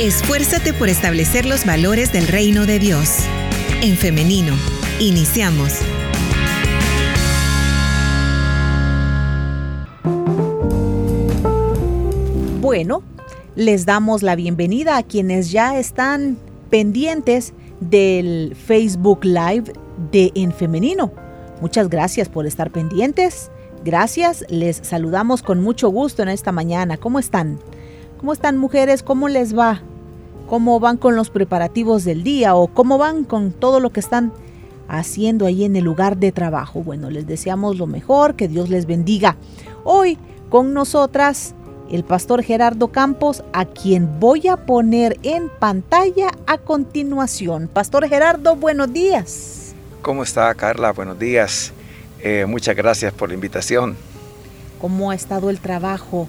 Esfuérzate por establecer los valores del reino de Dios. En femenino, iniciamos. Bueno, les damos la bienvenida a quienes ya están pendientes del Facebook Live de En Femenino. Muchas gracias por estar pendientes. Gracias, les saludamos con mucho gusto en esta mañana. ¿Cómo están? ¿Cómo están mujeres? ¿Cómo les va? ¿Cómo van con los preparativos del día o cómo van con todo lo que están haciendo ahí en el lugar de trabajo? Bueno, les deseamos lo mejor, que Dios les bendiga. Hoy con nosotras el pastor Gerardo Campos, a quien voy a poner en pantalla a continuación. Pastor Gerardo, buenos días. ¿Cómo está Carla? Buenos días. Eh, muchas gracias por la invitación. ¿Cómo ha estado el trabajo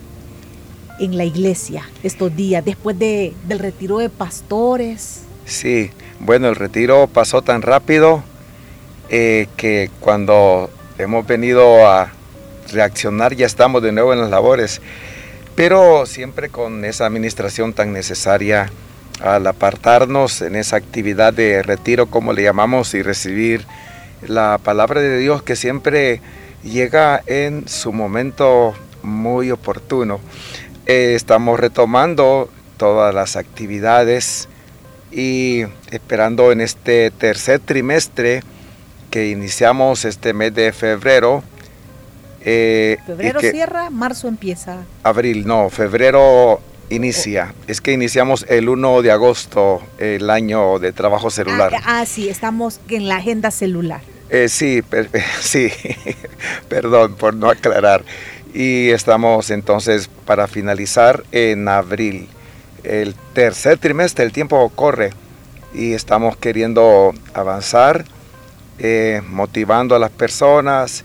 en la iglesia estos días, después de, del retiro de pastores? Sí, bueno, el retiro pasó tan rápido eh, que cuando hemos venido a reaccionar ya estamos de nuevo en las labores pero siempre con esa administración tan necesaria al apartarnos en esa actividad de retiro, como le llamamos, y recibir la palabra de Dios que siempre llega en su momento muy oportuno. Eh, estamos retomando todas las actividades y esperando en este tercer trimestre que iniciamos este mes de febrero, eh, febrero cierra, marzo empieza. Abril, no, febrero inicia. Es que iniciamos el 1 de agosto, el año de trabajo celular. Ah, ah sí, estamos en la agenda celular. Eh, sí, sí, perdón por no aclarar. Y estamos entonces para finalizar en abril. El tercer trimestre, el tiempo corre y estamos queriendo avanzar, eh, motivando a las personas,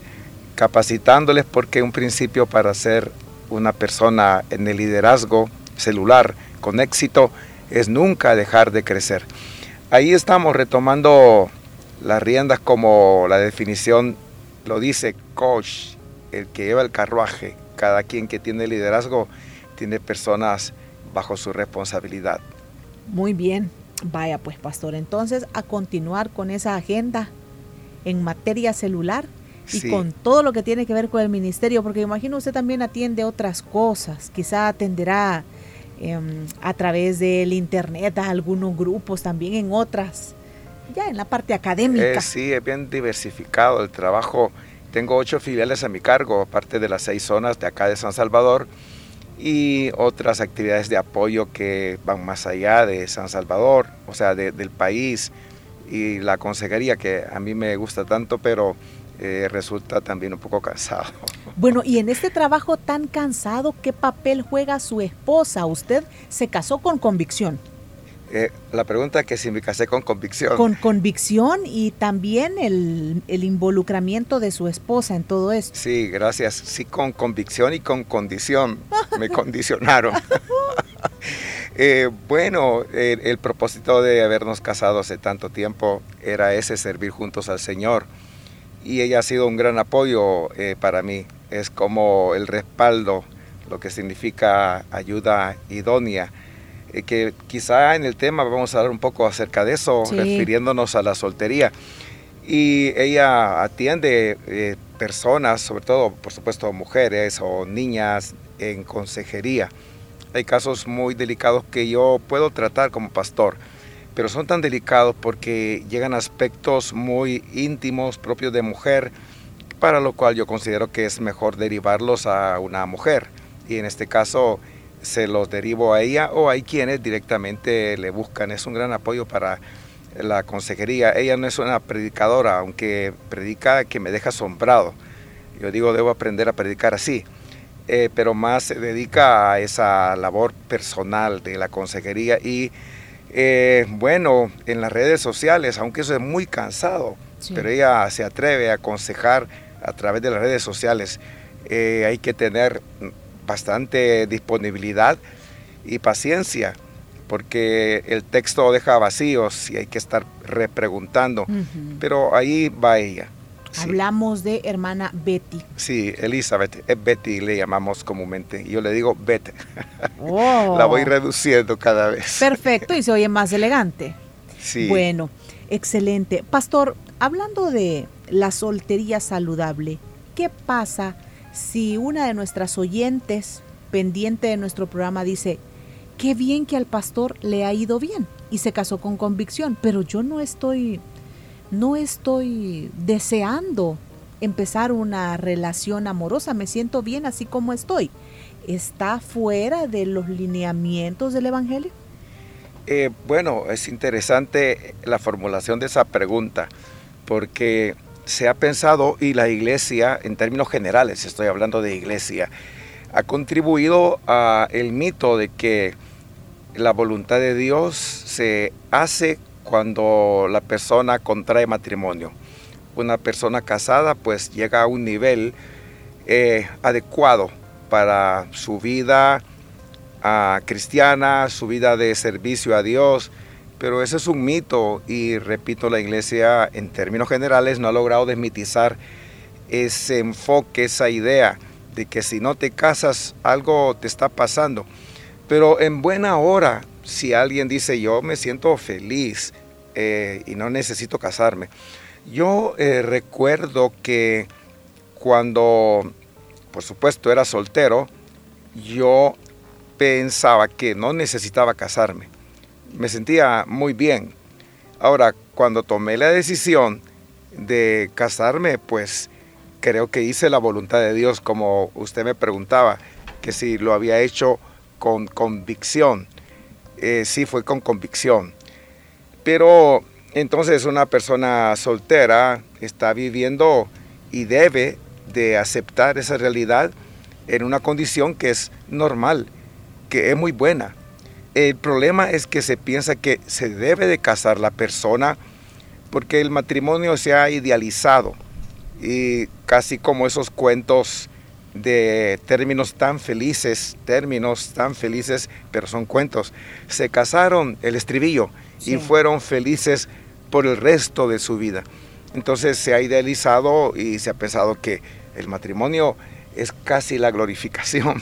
capacitándoles porque un principio para ser una persona en el liderazgo celular con éxito es nunca dejar de crecer. Ahí estamos retomando las riendas como la definición lo dice coach, el que lleva el carruaje. Cada quien que tiene liderazgo tiene personas bajo su responsabilidad. Muy bien, vaya pues pastor, entonces a continuar con esa agenda en materia celular y con todo lo que tiene que ver con el ministerio, porque imagino usted también atiende otras cosas, quizá atenderá em, a través del internet a algunos grupos, también en otras, ya en la parte académica. Eh, sí, es bien diversificado el trabajo. Tengo ocho filiales a mi cargo, aparte de las seis zonas de acá de San Salvador y otras actividades de apoyo que van más allá de San Salvador, o sea, del país y la consejería que a mí me gusta tanto, pero eh, resulta también un poco cansado. Bueno, y en este trabajo tan cansado, ¿qué papel juega su esposa? Usted se casó con convicción. Eh, la pregunta es que si me casé con convicción. Con convicción y también el, el, involucramiento de su esposa en todo esto. Sí, gracias. Sí, con convicción y con condición. Me condicionaron. Eh, bueno, el propósito de habernos casado hace tanto tiempo era ese, servir juntos al Señor y ella ha sido un gran apoyo eh, para mí. Es como el respaldo, lo que significa ayuda idónea. Eh, que quizá en el tema vamos a hablar un poco acerca de eso, refiriéndonos a la soltería. Y ella atiende eh, personas, sobre todo, por supuesto, mujeres o niñas en consejería. Hay casos muy delicados que yo puedo tratar como pastor pero son tan delicados porque llegan aspectos muy íntimos propios de mujer, para lo cual yo considero que es mejor derivarlos a una mujer. Y en este caso se los derivo a ella o hay quienes directamente le buscan. Es un gran apoyo para la consejería. Ella no es una predicadora, aunque predica que me deja asombrado. Yo digo, debo aprender a predicar así. Eh, pero más se dedica a esa labor personal de la consejería y eh, bueno, en las redes sociales, aunque eso es muy cansado, pero ella se atreve a aconsejar a través de las redes sociales. Eh, hay que tener bastante disponibilidad y paciencia, porque el texto deja vacíos y hay que estar repreguntando. Pero ahí va ella. Hablamos de hermana Betty. Sí, Elizabeth, es Betty, le llamamos comúnmente. Yo le digo Betty. Oh. La voy reduciendo cada vez. Perfecto, y se oye más elegante. Sí. Bueno, excelente. Pastor, hablando de la soltería saludable, ¿qué pasa si una de nuestras oyentes pendiente de nuestro programa dice, qué bien que al pastor le ha ido bien y se casó con convicción, pero yo no estoy, no estoy deseando empezar una relación amorosa, me siento bien así como estoy. ¿Está fuera de los lineamientos del Evangelio? Eh, bueno, es interesante la formulación de esa pregunta, porque se ha pensado, y la iglesia, en términos generales, estoy hablando de iglesia, ha contribuido a el mito de que la voluntad de Dios se hace cuando la persona contrae matrimonio. Una persona casada pues llega a un nivel eh, adecuado para su vida ah, cristiana, su vida de servicio a Dios, pero ese es un mito y repito, la iglesia en términos generales no ha logrado desmitizar ese enfoque, esa idea de que si no te casas algo te está pasando. Pero en buena hora, si alguien dice yo me siento feliz eh, y no necesito casarme. Yo eh, recuerdo que cuando, por supuesto, era soltero, yo pensaba que no necesitaba casarme me sentía muy bien. Ahora, cuando tomé la decisión de casarme, pues creo que hice la voluntad de Dios, como usted me preguntaba, que si lo había hecho con convicción. Eh, sí, fue con convicción. Pero entonces una persona soltera está viviendo y debe de aceptar esa realidad en una condición que es normal, que es muy buena. El problema es que se piensa que se debe de casar la persona porque el matrimonio se ha idealizado y casi como esos cuentos de términos tan felices, términos tan felices, pero son cuentos. Se casaron el estribillo y fueron felices por el resto de su vida. Entonces se ha idealizado y se ha pensado que el matrimonio es casi la glorificación.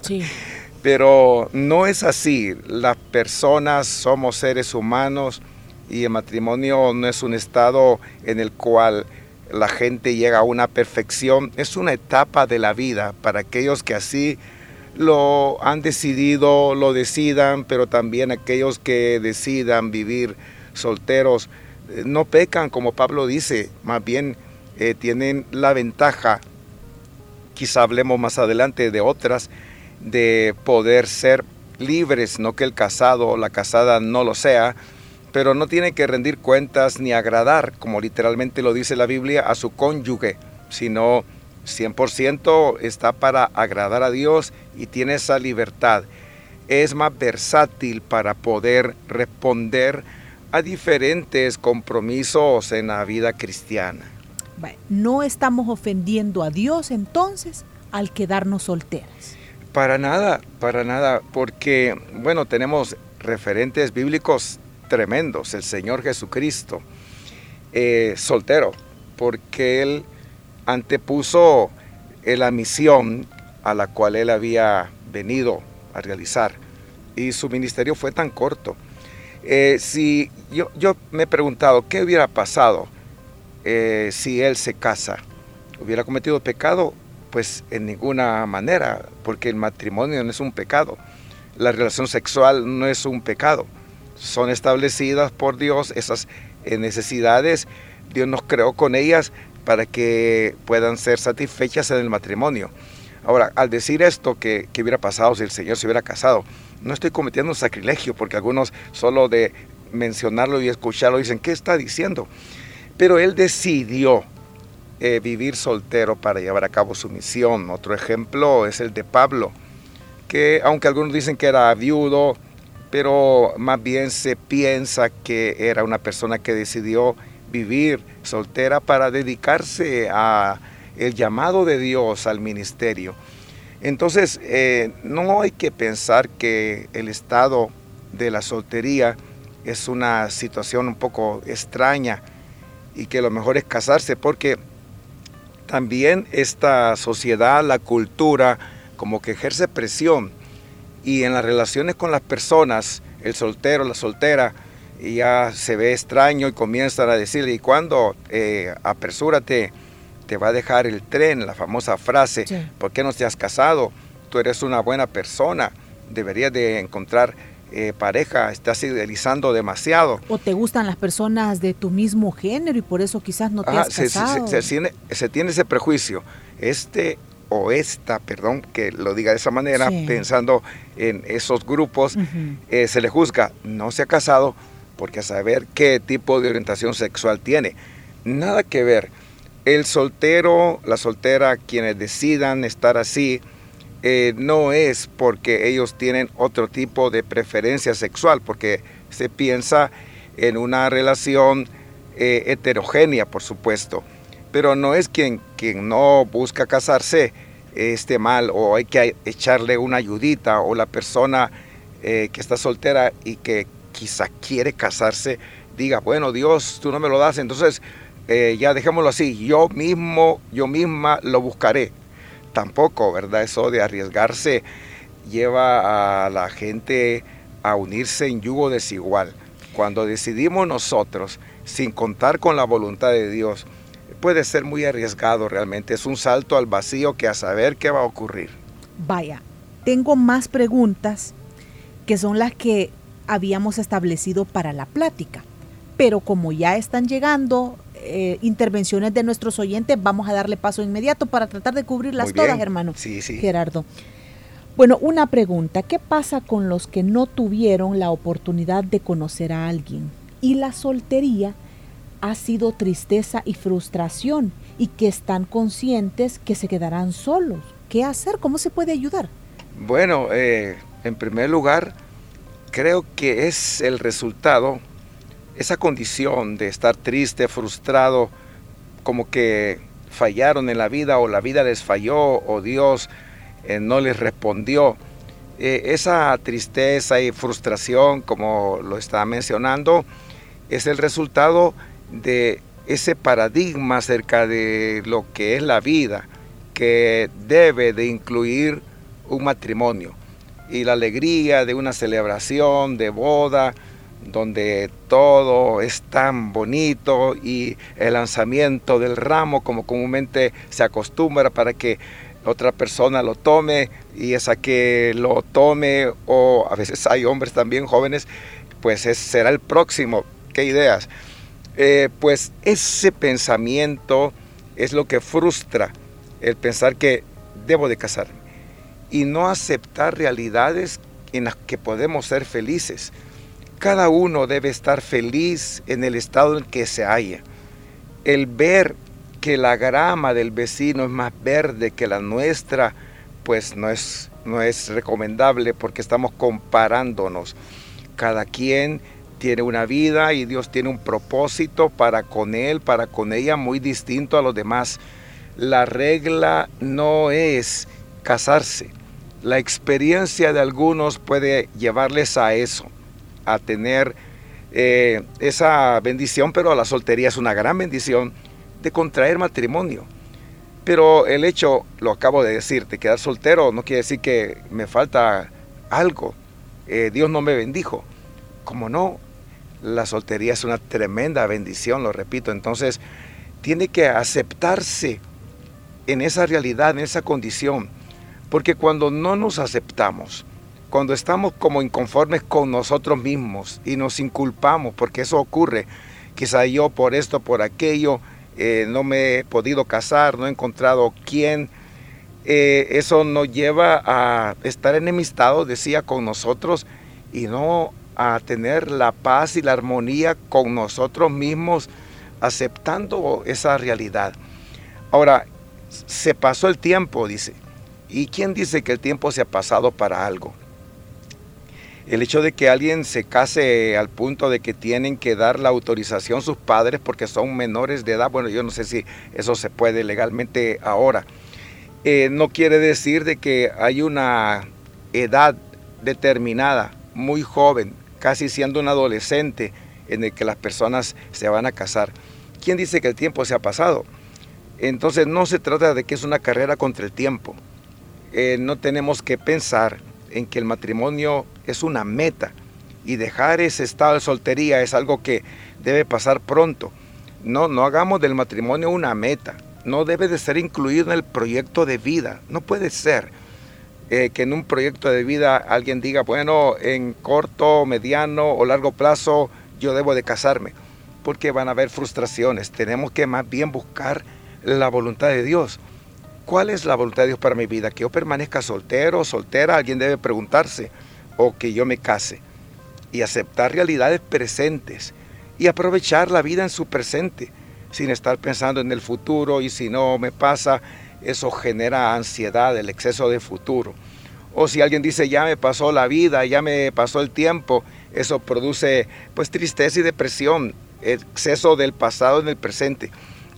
Sí. Pero no es así. Las personas somos seres humanos y el matrimonio no es un estado en el cual la gente llega a una perfección. Es una etapa de la vida para aquellos que así lo han decidido, lo decidan, pero también aquellos que decidan vivir solteros eh, no pecan, como Pablo dice, más bien eh, tienen la ventaja, quizá hablemos más adelante de otras, de poder ser libres, no que el casado o la casada no lo sea, pero no tiene que rendir cuentas ni agradar, como literalmente lo dice la Biblia, a su cónyuge, sino 100% está para agradar a Dios y tiene esa libertad. Es más versátil para poder responder a diferentes compromisos en la vida cristiana. No estamos ofendiendo a Dios entonces al quedarnos solteras. Para nada, para nada, porque, bueno, tenemos referentes bíblicos tremendos. El Señor Jesucristo, eh, soltero, porque Él antepuso eh, la misión a la cual Él había venido a realizar. Y su ministerio fue tan corto. Eh, si yo, yo, me he preguntado, ¿qué hubiera pasado si Él se casa? ¿Hubiera cometido pecado? Pues en ninguna manera, porque el matrimonio no es un pecado. La relación sexual no es un pecado. Son establecidas por Dios esas eh, necesidades. Dios nos creó con ellas para que puedan ser satisfechas en el matrimonio. Ahora, al decir esto, que, hubiera pasado si el Señor se hubiera casado? No estoy cometiendo un sacrilegio, porque algunos solo de mencionarlo y escucharlo dicen, ¿qué está diciendo? Pero Él decidió eh, vivir soltero para llevar a cabo su misión. Otro ejemplo es el de Pablo, que aunque algunos dicen que era viudo, pero más bien se piensa que era una persona que decidió vivir soltera para dedicarse a el llamado de Dios al ministerio. Entonces, eh, no hay que pensar que el estado de la soltería es una situación un poco extraña y que lo mejor es casarse, porque también esta sociedad, la cultura, como que ejerce presión y en las relaciones con las personas, el soltero, la soltera, ya se ve extraño y comienzan a decirle, ¿y cuándo? Eh, apresúrate, te va a dejar el tren, la famosa frase, ¿por qué no te has casado? Tú eres una buena persona, deberías de encontrar eh, pareja, estás idealizando demasiado. O te gustan las personas de tu mismo género y por eso quizás no te has casado. Se, se, tiene, ese prejuicio. Este o esta, perdón, que lo diga de esa manera, pensando en esos grupos, eh, se le juzga, no se ha casado porque a saber qué tipo de orientación sexual tiene. Nada que ver. El soltero, la soltera, quienes decidan estar así, eh, no es porque ellos tienen otro tipo de preferencia sexual, porque se piensa en una relación eh, heterogénea, por supuesto, pero no es quien, quien no busca casarse esté mal o hay que echarle una ayudita o la persona eh, que está soltera y que quizá quiere casarse diga, bueno Dios, tú no me lo das, entonces ya dejémoslo así, yo mismo, yo misma lo buscaré tampoco, ¿verdad? Eso de arriesgarse lleva a la gente a unirse en yugo desigual. Cuando decidimos nosotros, sin contar con la voluntad de Dios, puede ser muy arriesgado realmente. Es un salto al vacío que a saber qué va a ocurrir. Vaya, tengo más preguntas que son las que habíamos establecido para la plática. Pero como ya están llegando eh, intervenciones de nuestros oyentes, vamos a darle paso inmediato para tratar de cubrirlas todas, hermano. Sí, sí. Gerardo. Bueno, una pregunta, ¿qué pasa con los que no tuvieron la oportunidad de conocer a alguien? Y la soltería ha sido tristeza y frustración y que están conscientes que se quedarán solos. ¿Qué hacer? ¿Cómo se puede ayudar? Bueno, eh, en primer lugar, creo que es el resultado esa condición de estar triste, frustrado, como que fallaron en la vida o la vida les falló o Dios eh, no les respondió. Eh, esa tristeza y frustración, como lo estaba mencionando, es el resultado de ese paradigma acerca de lo que es la vida, que debe de incluir un matrimonio y la alegría de una celebración de boda, donde todo es tan bonito y el lanzamiento del ramo como comúnmente se acostumbra para que otra persona lo tome y esa que lo tome o a veces hay hombres también jóvenes pues será el próximo. Qué ideas eh, pues ese pensamiento es lo que frustra el pensar que debo de casarme y no aceptar realidades en las que podemos ser felices cada uno debe estar feliz en el estado en que se halla. El ver que la grama del vecino es más verde que la nuestra, pues no es, no es recomendable porque estamos comparándonos. Cada quien tiene una vida y Dios tiene un propósito para con él, para con ella, muy distinto a los demás. La regla no es casarse. La experiencia de algunos puede llevarles a eso a tener eh, esa bendición, pero la soltería es una gran bendición de contraer matrimonio. Pero el hecho, lo acabo de decir, de quedar soltero no quiere decir que me falta algo. Eh, Dios no me bendijo. Como no, la soltería es una tremenda bendición, lo repito. Entonces, tiene que aceptarse en esa realidad, en esa condición. Porque cuando no nos aceptamos, cuando estamos como inconformes con nosotros mismos y nos inculpamos, porque eso ocurre, quizá yo por esto, por aquello, eh, no me he podido casar, no he encontrado quién, eh, eso nos lleva a estar enemistados, decía, con nosotros y no a tener la paz y la armonía con nosotros mismos, aceptando esa realidad. Ahora, se pasó el tiempo, dice. ¿Y quién dice que el tiempo se ha pasado para algo? El hecho de que alguien se case al punto de que tienen que dar la autorización sus padres porque son menores de edad, bueno, yo no sé si eso se puede legalmente ahora. Eh, no quiere decir de que hay una edad determinada, muy joven, casi siendo un adolescente, en el que las personas se van a casar. ¿Quién dice que el tiempo se ha pasado? Entonces no se trata de que es una carrera contra el tiempo. Eh, no tenemos que pensar en que el matrimonio es una meta y dejar ese estado de soltería es algo que debe pasar pronto. No, no hagamos del matrimonio una meta. No debe de ser incluido en el proyecto de vida. No puede ser eh, que en un proyecto de vida alguien diga, bueno, en corto, mediano o largo plazo yo debo de casarme. Porque van a haber frustraciones. Tenemos que más bien buscar la voluntad de Dios. ¿Cuál es la voluntad de Dios para mi vida? Que yo permanezca soltero, soltera, alguien debe preguntarse, o que yo me case. Y aceptar realidades presentes y aprovechar la vida en su presente, sin estar pensando en el futuro y si no me pasa, eso genera ansiedad, el exceso de futuro. O si alguien dice, ya me pasó la vida, ya me pasó el tiempo, eso produce pues tristeza y depresión, exceso del pasado en el presente.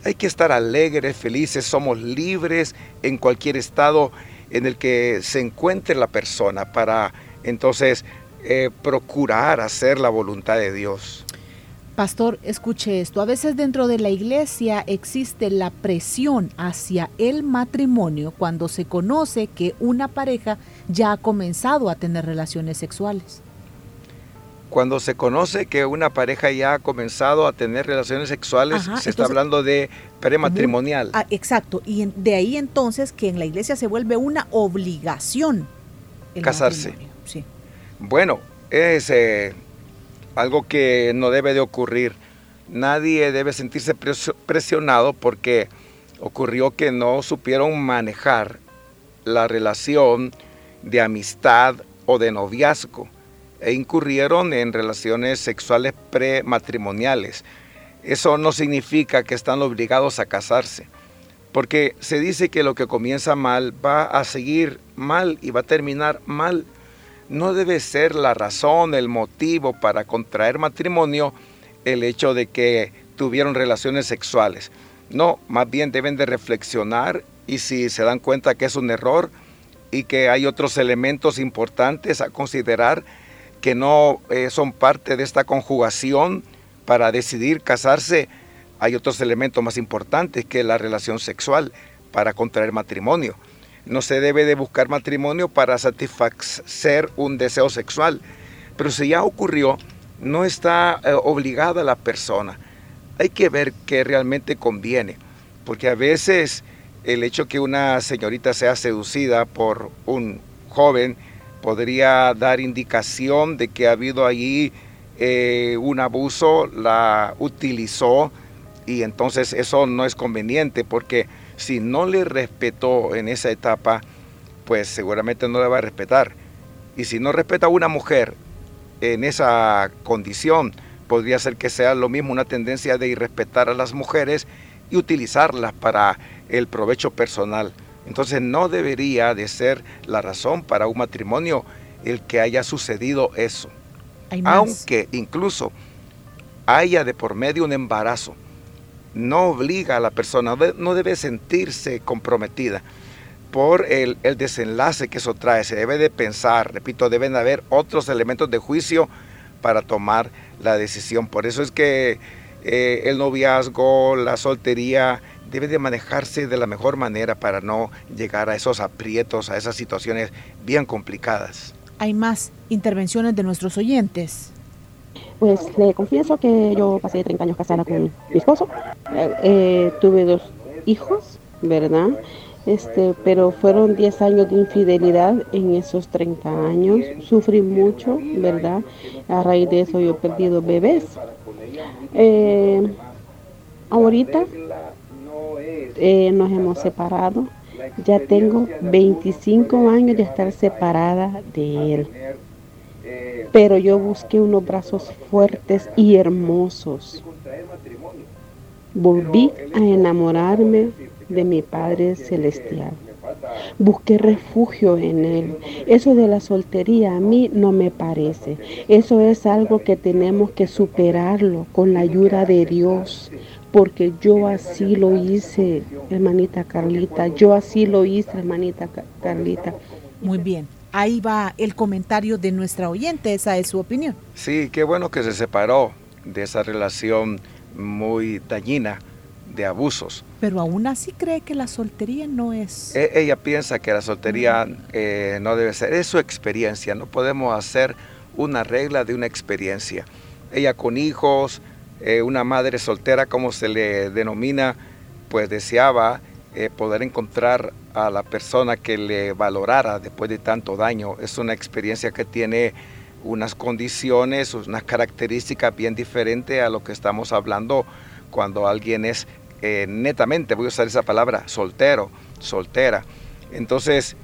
Hay que estar alegres, felices, somos libres en cualquier estado en el que se encuentre la persona para entonces eh, procurar hacer la voluntad de Dios. Pastor, escuche esto. A veces dentro de la iglesia existe la presión hacia el matrimonio cuando se conoce que una pareja ya ha comenzado a tener relaciones sexuales. Cuando se conoce que una pareja ya ha comenzado a tener relaciones sexuales, se está hablando de prematrimonial. Ah, exacto. Y de ahí entonces que en la iglesia se vuelve una obligación. Casarse. Bueno, es... Eh, algo que no debe de ocurrir. Nadie debe sentirse presionado porque ocurrió que no supieron manejar la relación de amistad o de noviazgo e incurrieron en relaciones sexuales prematrimoniales. Eso no significa que están obligados a casarse, porque se dice que lo que comienza mal va a seguir mal y va a terminar mal no debe ser la razón, el motivo para contraer matrimonio el hecho de que tuvieron relaciones sexuales. No, más bien deben de reflexionar y si se dan cuenta que es un error y que hay otros elementos importantes a considerar que no eh, son parte de esta conjugación para decidir casarse, hay otros elementos más importantes que la relación sexual para contraer matrimonio. No se debe de buscar matrimonio para satisfacer un deseo sexual. Pero si ya ocurrió, no está eh, obligada la persona. Hay que ver qué realmente conviene. Porque a veces el hecho que una señorita sea seducida por un joven podría dar indicación de que ha habido allí eh, un abuso, la utilizó y entonces eso no es conveniente porque si no le respetó en esa etapa, pues seguramente no le va a respetar. Y si no respeta a una mujer en esa condición, podría ser que sea lo mismo una tendencia de irrespetar a las mujeres y utilizarlas para el provecho personal. Entonces no debería de ser la razón para un matrimonio el que haya sucedido eso. Aunque incluso haya de por medio un embarazo no obliga a la persona, no debe sentirse comprometida por el, desenlace que eso trae. Se debe de pensar, repito, deben haber otros elementos de juicio para tomar la decisión. Por eso es que eh, el noviazgo, la soltería, debe de manejarse de la mejor manera para no llegar a esos aprietos, a esas situaciones bien complicadas. Hay más intervenciones de nuestros oyentes. Pues le confieso que yo pasé 30 años casada con mi esposo. Eh, eh, tuve dos hijos, ¿verdad? Este, pero fueron 10 años de infidelidad en esos 30 años. Sufrí mucho, ¿verdad? A raíz de eso yo he perdido bebés. Eh, ahorita nos hemos separado. Ya tengo 25 años de estar separada de él pero yo busqué unos brazos fuertes y hermosos. Volví a enamorarme de mi Padre Celestial. Busqué refugio en Él. Eso de la soltería a mí no me parece. Eso es algo que tenemos que superarlo con la ayuda de Dios. Porque yo así lo hice, hermanita Carlita. Yo así lo hice, hermanita Carlita. Muy bien ahí va el comentario de nuestra oyente, esa es su opinión. Sí, qué bueno que se separó de esa relación muy dañina, de abusos. Pero aún así cree que la soltería no es... E, ella piensa que la soltería eh, no debe ser, es su experiencia, no podemos hacer una regla de una experiencia. Ella con hijos, eh, una madre soltera como se le denomina, pues deseaba eh, poder encontrar a la persona que le valorara después de tanto daño. Es una experiencia que tiene unas condiciones, unas características bien diferentes a lo que estamos hablando cuando alguien es eh, netamente, voy a usar esa palabra, soltero, soltera. Entonces,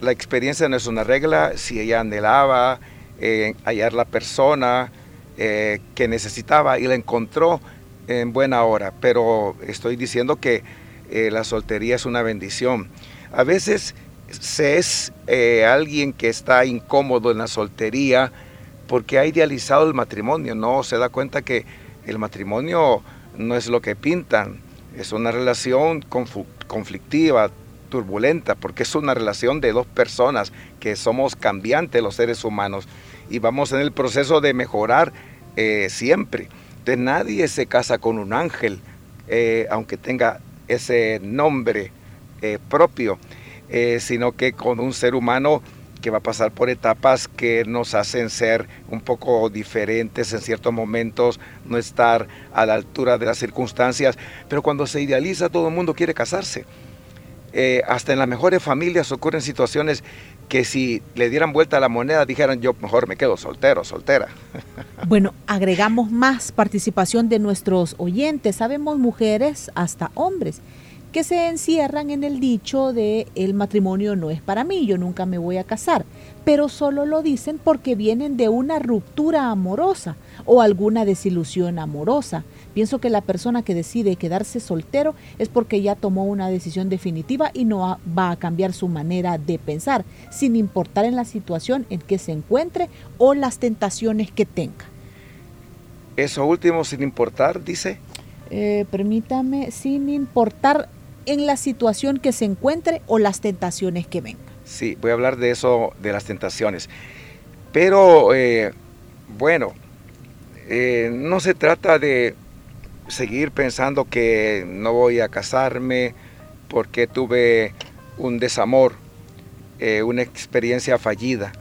la experiencia no es una regla, si ella anhelaba eh, hallar la persona que necesitaba y la encontró en buena hora, pero estoy diciendo que la soltería es una bendición. A veces se es alguien que está incómodo en la soltería porque ha idealizado el matrimonio, no se da cuenta que el matrimonio no es lo que pintan, es una relación conflictiva, turbulenta, porque es una relación de dos personas que somos cambiantes los seres humanos y vamos en el proceso de mejorar eh, siempre. De nadie se casa con un ángel, eh, aunque tenga ese nombre eh, propio, sino que con un ser humano que va a pasar por etapas que nos hacen ser un poco diferentes en ciertos momentos, no estar a la altura de las circunstancias, pero cuando se idealiza todo el mundo quiere casarse. Eh, hasta en las mejores familias ocurren situaciones que si le dieran vuelta a la moneda dijeran yo mejor me quedo soltero, soltera. Bueno, agregamos más participación de nuestros oyentes. Sabemos mujeres hasta hombres que se encierran en el dicho de el matrimonio no es para mí, yo nunca me voy a casar, pero solo lo dicen porque vienen de una ruptura amorosa o alguna desilusión amorosa. Pienso que la persona que decide quedarse soltero es porque ya tomó una decisión definitiva y no va a cambiar su manera de pensar, sin importar en la situación en que se encuentre o las tentaciones que tenga. Eso último, sin importar, dice. Eh, permítame, sin importar en la situación que se encuentre o las tentaciones que vengan. Sí, voy a hablar de eso, de las tentaciones. Pero, eh, bueno, eh, no se trata de seguir pensando que no voy a casarme porque tuve un desamor, eh, una experiencia fallida.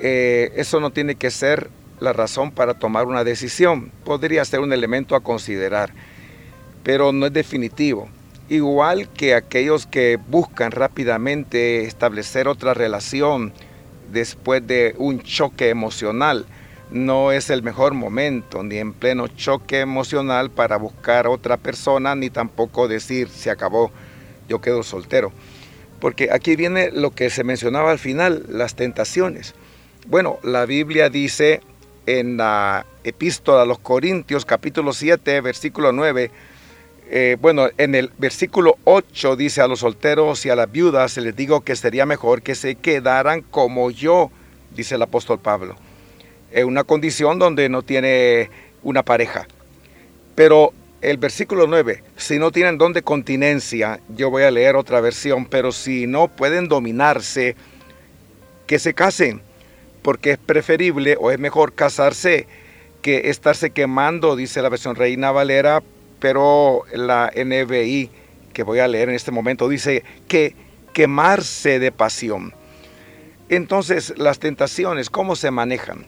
eso no tiene que ser la razón para tomar una decisión. Podría ser un elemento a considerar, pero no es definitivo igual que aquellos que buscan rápidamente establecer otra relación después de un choque emocional. No es el mejor momento, ni en pleno choque emocional para buscar otra persona, ni tampoco decir se acabó, yo quedo soltero. Porque aquí viene lo que se mencionaba al final, las tentaciones. Bueno, la Biblia dice en la epístola a los Corintios capítulo 7, versículo 9, eh, bueno, en el versículo 8 dice a los solteros y a las viudas, les digo que sería mejor que se quedaran como yo, dice el apóstol Pablo, en una condición donde no tiene una pareja. Pero el versículo 9, si no tienen don de continencia, yo voy a leer otra versión, pero si no pueden dominarse, que se casen, porque es preferible o es mejor casarse que estarse quemando, dice la versión Reina Valera, pero la NBI que voy a leer en este momento dice que quemarse de pasión. Entonces, las tentaciones, ¿cómo se manejan?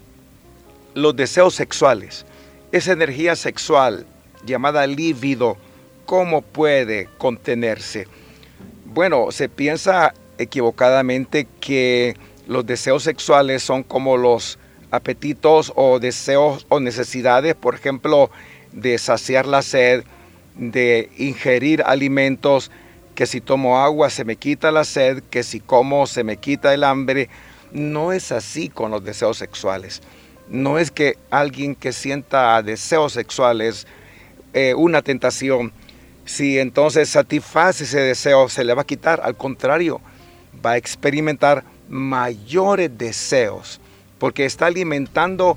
Los deseos sexuales, esa energía sexual llamada lívido, ¿cómo puede contenerse? Bueno, se piensa equivocadamente que los deseos sexuales son como los apetitos o deseos o necesidades, por ejemplo, de saciar la sed, de ingerir alimentos, que si tomo agua se me quita la sed, que si como se me quita el hambre. No es así con los deseos sexuales. No es que alguien que sienta deseos sexuales, eh, una tentación, si entonces satisface ese deseo, se le va a quitar. Al contrario, va a experimentar mayores deseos, porque está alimentando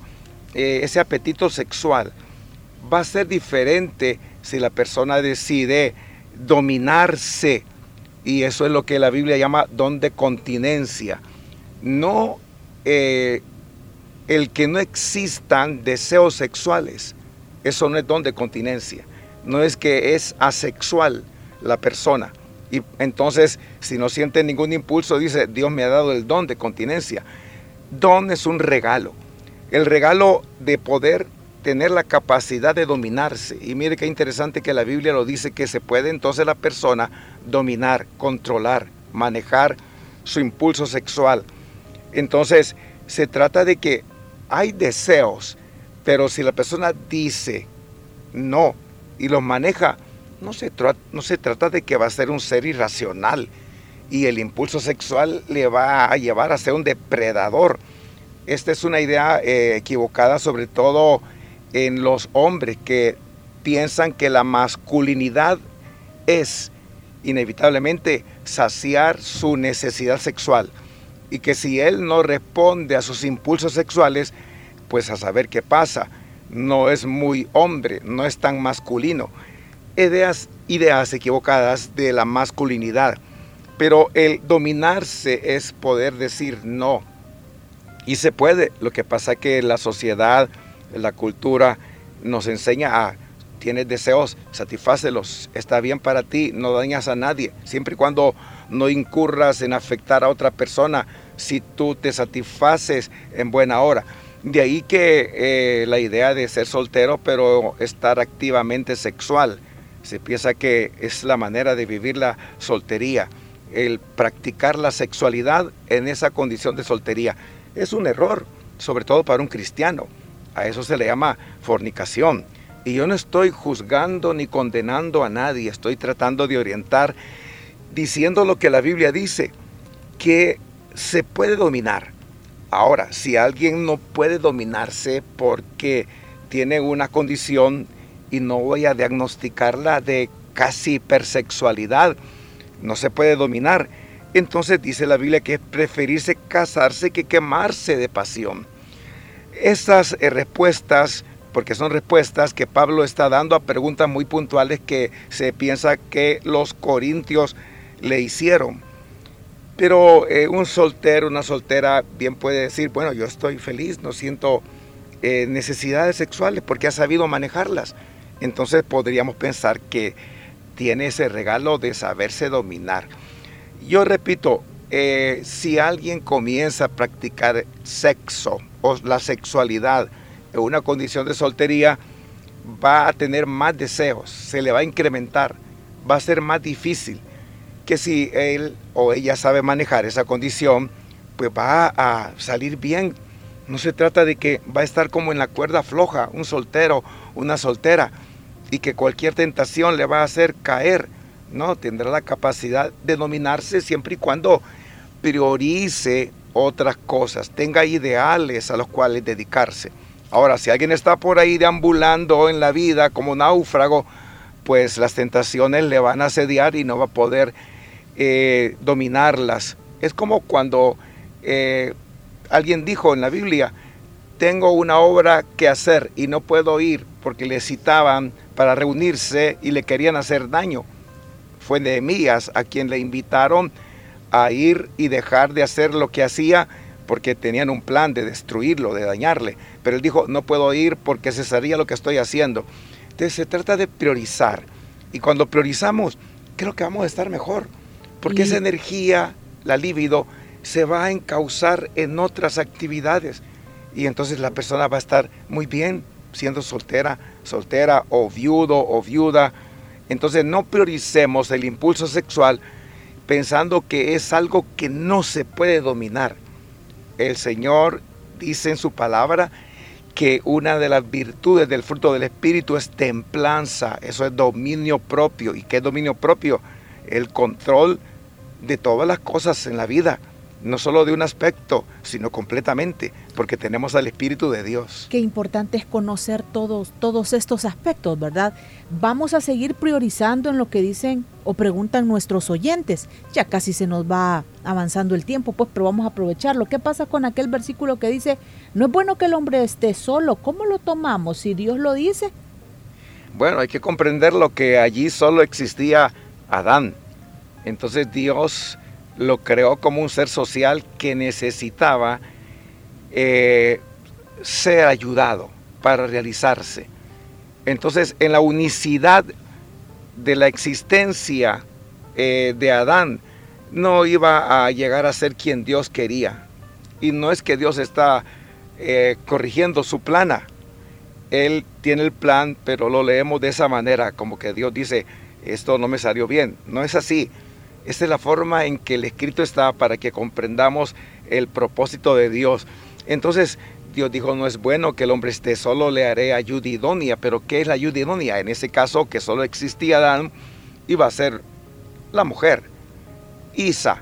eh, ese apetito sexual va a ser diferente si la persona decide dominarse. Y eso es lo que la Biblia llama don de continencia. No eh, el que no existan deseos sexuales. Eso no es don de continencia. no es que es asexual la persona. Y entonces, si no siente ningún impulso, dice, Dios me ha dado el don de continencia. Don es un regalo. El regalo de poder tener la capacidad de dominarse. Y mire qué interesante que la Biblia lo dice, que se puede entonces la persona dominar, controlar, manejar su impulso sexual. Entonces, se trata de que hay deseos, pero si la persona dice no y los maneja, no se, no se trata de que va a ser un ser irracional y el impulso sexual le va a llevar a ser un depredador. Esta es una idea eh, equivocada, sobre todo en los hombres que piensan que la masculinidad es inevitablemente saciar su necesidad sexual y que si él no responde a sus impulsos sexuales, pues a saber qué pasa, no es muy hombre, no es tan masculino. Ideas, ideas equivocadas de la masculinidad. Pero el dominarse es poder decir no. Y se puede. Lo que pasa que la sociedad, la cultura nos enseña a tienes deseos, satisfácelos, está bien para ti, no dañas a nadie, siempre y cuando no incurras en afectar a otra persona, si tú te satisfaces en buena hora. De ahí que eh, la idea de ser soltero, pero estar activamente sexual. Se piensa que es la manera de vivir la soltería, el practicar la sexualidad en esa condición de soltería. Es un error, sobre todo para un cristiano. A eso se le llama fornicación. Y yo no estoy juzgando ni condenando a nadie, estoy tratando de orientar diciendo lo que la Biblia dice, que se puede dominar. Ahora, si alguien no puede dominarse porque tiene una condición, y no voy a diagnosticarla de casi hipersexualidad, no se puede dominar, entonces dice la Biblia que es preferirse casarse que quemarse de pasión. Estas eh, respuestas porque son respuestas que Pablo está dando a preguntas muy puntuales que se piensa que los corintios le hicieron. Pero eh, un soltero, una soltera, bien puede decir, bueno, yo estoy feliz, no siento eh, necesidades sexuales porque ha sabido manejarlas. Entonces podríamos pensar que tiene ese regalo de saberse dominar. Yo repito, si alguien comienza a practicar sexo o la sexualidad, en una condición de soltería, va a tener más deseos, se le va a incrementar, va a ser más difícil que si él o ella sabe manejar esa condición, pues va a salir bien. No se trata de que va a estar como en la cuerda floja, un soltero, una soltera, y que cualquier tentación le va a hacer caer. No, tendrá la capacidad de dominarse siempre y cuando priorice otras cosas, tenga ideales a los cuales dedicarse. Ahora, si alguien está por ahí deambulando en la vida como náufrago, pues las tentaciones le van a asediar y no va a poder eh, dominarlas. Es como cuando eh, alguien dijo en la Biblia, tengo una obra que hacer y no puedo ir porque le citaban para reunirse y le querían hacer daño. Fue Nehemías a quien le invitaron a ir y dejar de hacer lo que hacía porque tenían un plan de destruirlo, de dañarle. Pero él dijo, no puedo ir porque cesaría lo que estoy haciendo. Entonces se trata de priorizar. Y cuando priorizamos, creo que vamos a estar mejor. Porque esa energía, la libido, se va a encauzar en otras actividades. Y entonces la persona va a estar muy bien siendo soltera, soltera o viudo o viuda. Entonces no prioricemos el impulso sexual pensando que es algo que no se puede dominar el Señor dice en su palabra que una de las virtudes del fruto del Espíritu es templanza, eso es dominio propio. ¿Y qué es dominio propio? El control de todas las cosas en la vida no solo de un aspecto, sino completamente, porque tenemos al Espíritu de Dios. Qué importante es conocer todos, todos estos aspectos, ¿verdad? Vamos a seguir priorizando en lo que dicen o preguntan nuestros oyentes. Ya casi se nos va avanzando el tiempo, pues, pero vamos a aprovecharlo. ¿Qué pasa con aquel versículo que dice, no es bueno que el hombre esté solo? ¿Cómo lo tomamos? Si Dios lo dice. Bueno, hay que comprender lo que allí solo existía Adán. Entonces Dios lo creó como un ser social que necesitaba eh, ser ayudado para realizarse. Entonces, en la unicidad de la existencia eh, de Adán, no iba a llegar a ser quien Dios quería. Y no es que Dios está eh, corrigiendo su plana. Él tiene el plan, pero lo leemos de esa manera, como que Dios dice, esto no me salió bien. No es así. Esta es la forma en que el escrito está para que comprendamos el propósito de Dios. Entonces, Dios dijo, no es bueno que el hombre esté solo, le haré ayuda idónea. Pero ¿qué es la ayuda idónea? En ese caso, que solo existía Adán, iba a ser la mujer. Isa,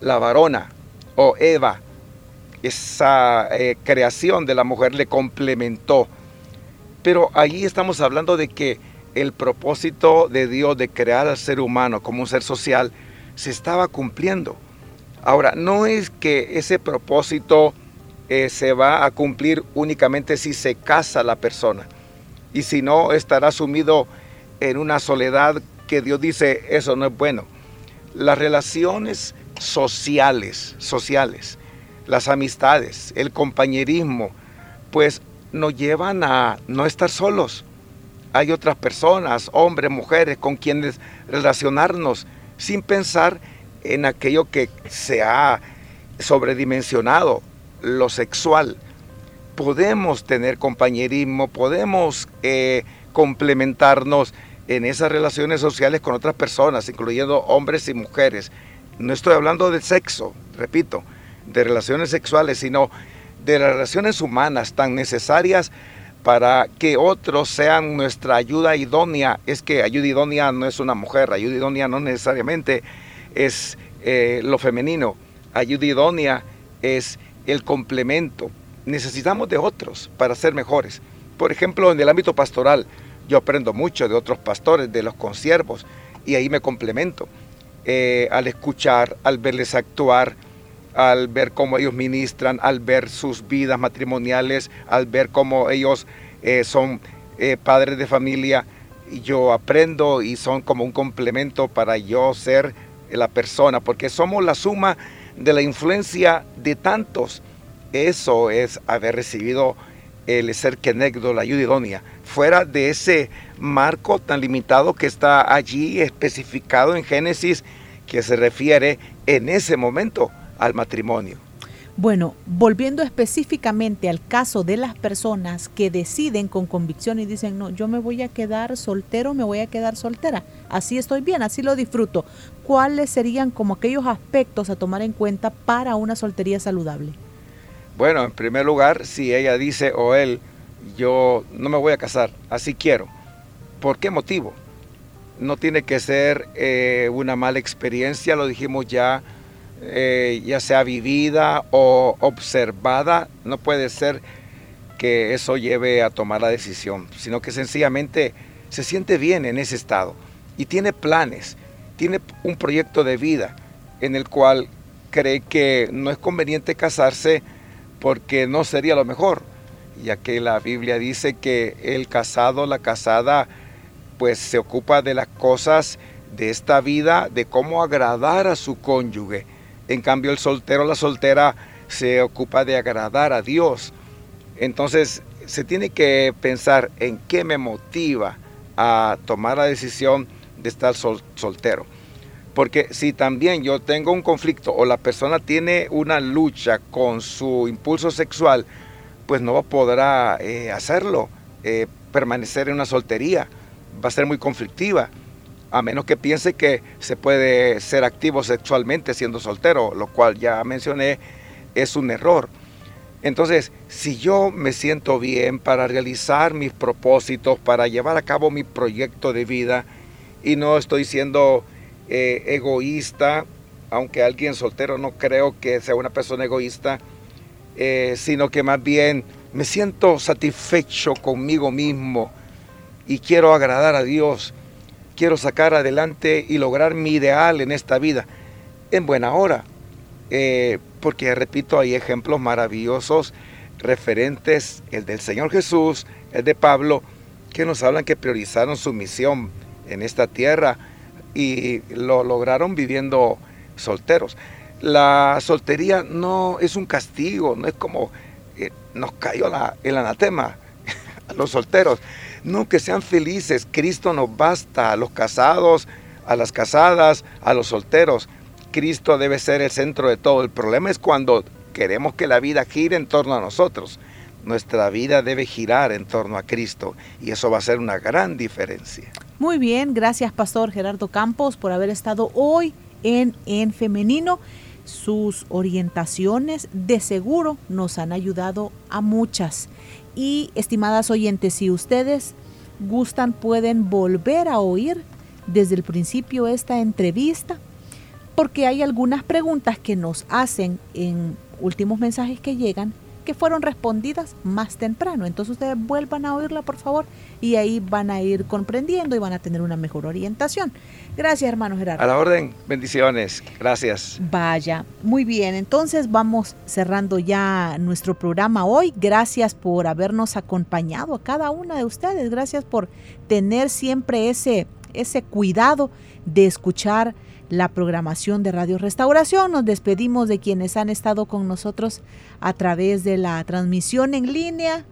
la varona o Eva, esa eh, creación de la mujer le complementó. Pero allí estamos hablando de que el propósito de Dios de crear al ser humano como un ser social se estaba cumpliendo. Ahora, no es que ese propósito eh, se va a cumplir únicamente si se casa la persona. Y si no, estará sumido en una soledad que Dios dice, eso no es bueno. Las relaciones sociales, sociales, las amistades, el compañerismo, pues nos llevan a no estar solos. Hay otras personas, hombres, mujeres, con quienes relacionarnos sin pensar en aquello que se ha sobredimensionado, lo sexual. Podemos tener compañerismo, podemos eh, complementarnos en esas relaciones sociales con otras personas, incluyendo hombres y mujeres. No estoy hablando de sexo, repito, de relaciones sexuales, sino de las relaciones humanas tan necesarias para que otros sean nuestra ayuda idónea. Es que ayuda idónea no es una mujer, ayuda idónea no necesariamente es eh, lo femenino, ayuda idónea es el complemento. Necesitamos de otros para ser mejores. Por ejemplo, en el ámbito pastoral, yo aprendo mucho de otros pastores, de los consiervos, y ahí me complemento. Eh, al escuchar, al verles actuar, al ver cómo ellos ministran, al ver sus vidas matrimoniales, al ver cómo ellos eh, son eh, padres de familia, yo aprendo y son como un complemento para yo ser la persona, porque somos la suma de la influencia de tantos. Eso es haber recibido el ser kenegdo, la ayuda idónea, fuera de ese marco tan limitado que está allí especificado en Génesis, que se refiere en ese momento al matrimonio. Bueno, volviendo específicamente al caso de las personas que deciden con convicción y dicen, no, yo me voy a quedar soltero, me voy a quedar soltera, así estoy bien, así lo disfruto. ¿Cuáles serían como aquellos aspectos a tomar en cuenta para una soltería saludable? Bueno, en primer lugar, si ella dice o él, yo no me voy a casar, así quiero. ¿Por qué motivo? No tiene que ser eh, una mala experiencia, lo dijimos ya eh, ya sea vivida o observada, no puede ser que eso lleve a tomar la decisión, sino que sencillamente se siente bien en ese estado y tiene planes, tiene un proyecto de vida en el cual cree que no es conveniente casarse porque no sería lo mejor, ya que la Biblia dice que el casado, la casada, pues se ocupa de las cosas de esta vida, de cómo agradar a su cónyuge en cambio, el soltero, la soltera, se ocupa de agradar a Dios. Entonces, se tiene que pensar en qué me motiva a tomar la decisión de estar soltero. Porque si también yo tengo un conflicto o la persona tiene una lucha con su impulso sexual, pues no podrá eh, hacerlo, eh, permanecer en una soltería, va a ser muy conflictiva a menos que piense que se puede ser activo sexualmente siendo soltero, lo cual ya mencioné es un error. Entonces, si yo me siento bien para realizar mis propósitos, para llevar a cabo mi proyecto de vida y no estoy siendo eh, egoísta, aunque alguien soltero no creo que sea una persona egoísta, eh, sino que más bien me siento satisfecho conmigo mismo y quiero agradar a Dios quiero sacar adelante y lograr mi ideal en esta vida en buena hora. Eh, porque, repito, hay ejemplos maravillosos referentes, el del Señor Jesús, el de Pablo, que nos hablan que priorizaron su misión en esta tierra y lo lograron viviendo solteros. La soltería no es un castigo, no es como eh, nos cayó la, el anatema. a los solteros. No, que sean felices. Cristo nos basta a los casados, a las casadas, a los solteros. Cristo debe ser el centro de todo. El problema es cuando queremos que la vida gire en torno a nosotros. Nuestra vida debe girar en torno a Cristo y eso va a ser una gran diferencia. Muy bien, gracias Pastor Gerardo Campos por haber estado hoy en En Femenino. Sus orientaciones de seguro nos han ayudado a muchas. Y estimadas oyentes, si ustedes gustan, pueden volver a oír desde el principio esta entrevista, porque hay algunas preguntas que nos hacen en últimos mensajes que llegan que fueron respondidas más temprano. Entonces ustedes vuelvan a oírla, por favor, y ahí van a ir comprendiendo y van a tener una mejor orientación. Gracias, hermano Gerardo. A la orden, bendiciones. Gracias. Vaya, muy bien. Entonces vamos cerrando ya nuestro programa hoy. Gracias por habernos acompañado a cada una de ustedes. Gracias por tener siempre ese, ese cuidado de escuchar la programación de Radio Restauración. Nos despedimos de quienes han estado con nosotros a través de la transmisión en línea,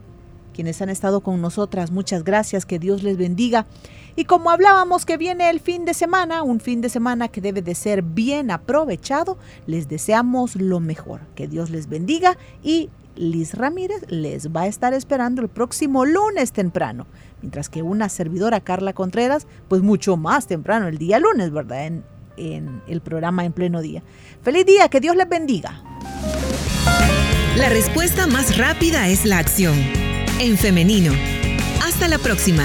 quienes han estado con nosotras. Muchas gracias, que Dios les bendiga. Y como hablábamos que viene el fin de semana, un fin de semana que debe de ser bien aprovechado, les deseamos lo mejor. Que Dios les bendiga y Liz Ramírez les va a estar esperando el próximo lunes temprano, mientras que una servidora Carla Contreras, pues mucho más temprano, el día lunes, ¿verdad? En el programa en pleno día. Feliz día, que Dios les bendiga. La respuesta más rápida es la acción. En femenino. Hasta la próxima.